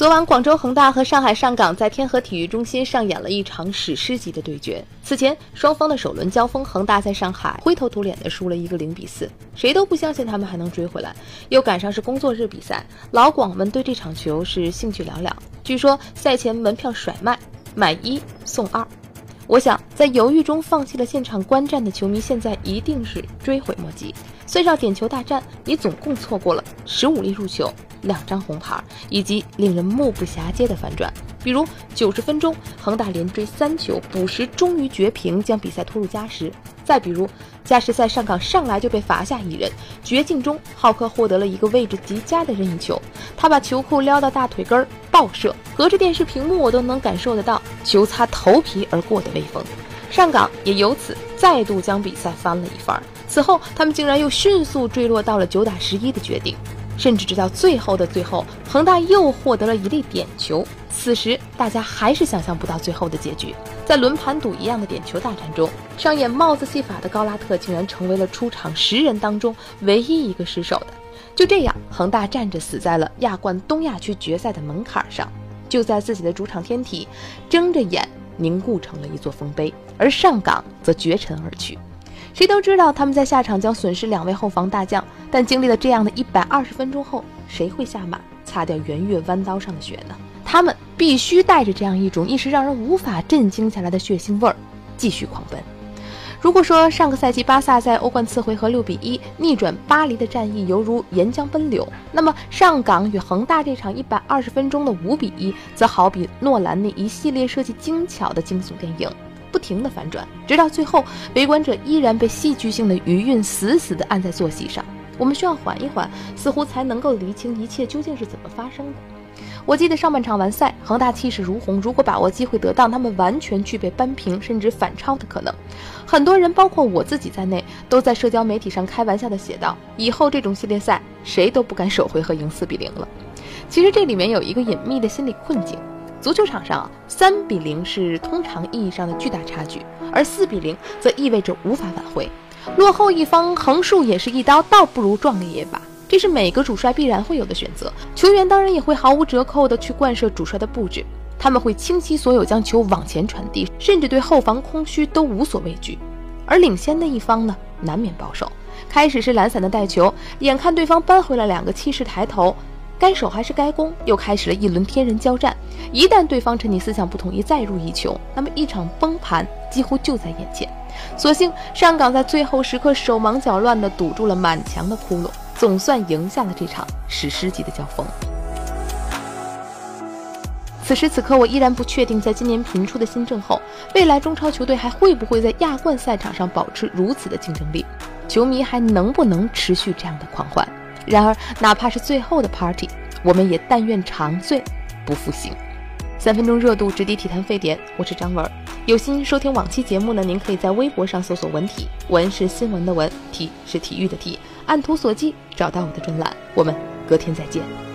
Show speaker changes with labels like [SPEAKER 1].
[SPEAKER 1] 昨晚，广州恒大和上海上港在天河体育中心上演了一场史诗级的对决。此前，双方的首轮交锋，恒大在上海灰头土脸的输了一个零比四，谁都不相信他们还能追回来。又赶上是工作日比赛，老广们对这场球是兴趣寥寥。据说赛前门票甩卖，买一送二。我想，在犹豫中放弃了现场观战的球迷，现在一定是追悔莫及。算上点球大战，你总共错过了十五粒入球。两张红牌，以及令人目不暇接的反转，比如九十分钟恒大连追三球，补时终于绝平，将比赛拖入加时；再比如加时赛上港上来就被罚下一人，绝境中浩克获得了一个位置极佳的任意球，他把球裤撩到大腿根儿爆射，隔着电视屏幕我都能感受得到球擦头皮而过的威风。上港也由此再度将比赛翻了一番，此后他们竟然又迅速坠落到了九打十一的决定。甚至直到最后的最后，恒大又获得了一粒点球。此时，大家还是想象不到最后的结局。在轮盘赌一样的点球大战中，上演帽子戏法的高拉特竟然成为了出场十人当中唯一一个失手的。就这样，恒大站着死在了亚冠东亚区决赛的门槛上，就在自己的主场天体，睁着眼凝固成了一座丰碑，而上港则绝尘而去。谁都知道他们在下场将损失两位后防大将，但经历了这样的一百二十分钟后，谁会下马擦掉圆月弯刀上的血呢？他们必须带着这样一种一时让人无法震惊下来的血腥味儿，继续狂奔。如果说上个赛季巴萨在欧冠次回合六比一逆转巴黎的战役犹如岩浆奔流，那么上港与恒大这场一百二十分钟的五比一，则好比诺兰那一系列设计精巧的惊悚电影。不停的反转，直到最后，围观者依然被戏剧性的余韵死死地按在坐席上。我们需要缓一缓，似乎才能够理清一切究竟是怎么发生的。我记得上半场完赛，恒大气势如虹，如果把握机会得当，他们完全具备扳平甚至反超的可能。很多人，包括我自己在内，都在社交媒体上开玩笑地写道：“以后这种系列赛，谁都不敢首回合赢四比零了。”其实这里面有一个隐秘的心理困境。足球场上，三比零是通常意义上的巨大差距，而四比零则意味着无法挽回。落后一方横竖也是一刀，倒不如壮烈一把。这是每个主帅必然会有的选择。球员当然也会毫无折扣地去贯彻主帅的布置，他们会倾其所有将球往前传递，甚至对后防空虚都无所畏惧。而领先的一方呢，难免保守。开始是懒散的带球，眼看对方扳回了两个，气势抬头。该守还是该攻，又开始了一轮天人交战。一旦对方趁你思想不统一再入一球，那么一场崩盘几乎就在眼前。所幸上港在最后时刻手忙脚乱地堵住了满墙的窟窿，总算赢下了这场史诗级的交锋。此时此刻，我依然不确定，在今年频出的新政后，未来中超球队还会不会在亚冠赛场上保持如此的竞争力？球迷还能不能持续这样的狂欢？然而，哪怕是最后的 party，我们也但愿长醉不复醒。三分钟热度，直抵体坛沸点。我是张文，有心收听往期节目呢，您可以在微博上搜索“文体”，文是新闻的文，体是体育的体，按图索骥找到我的专栏。我们隔天再见。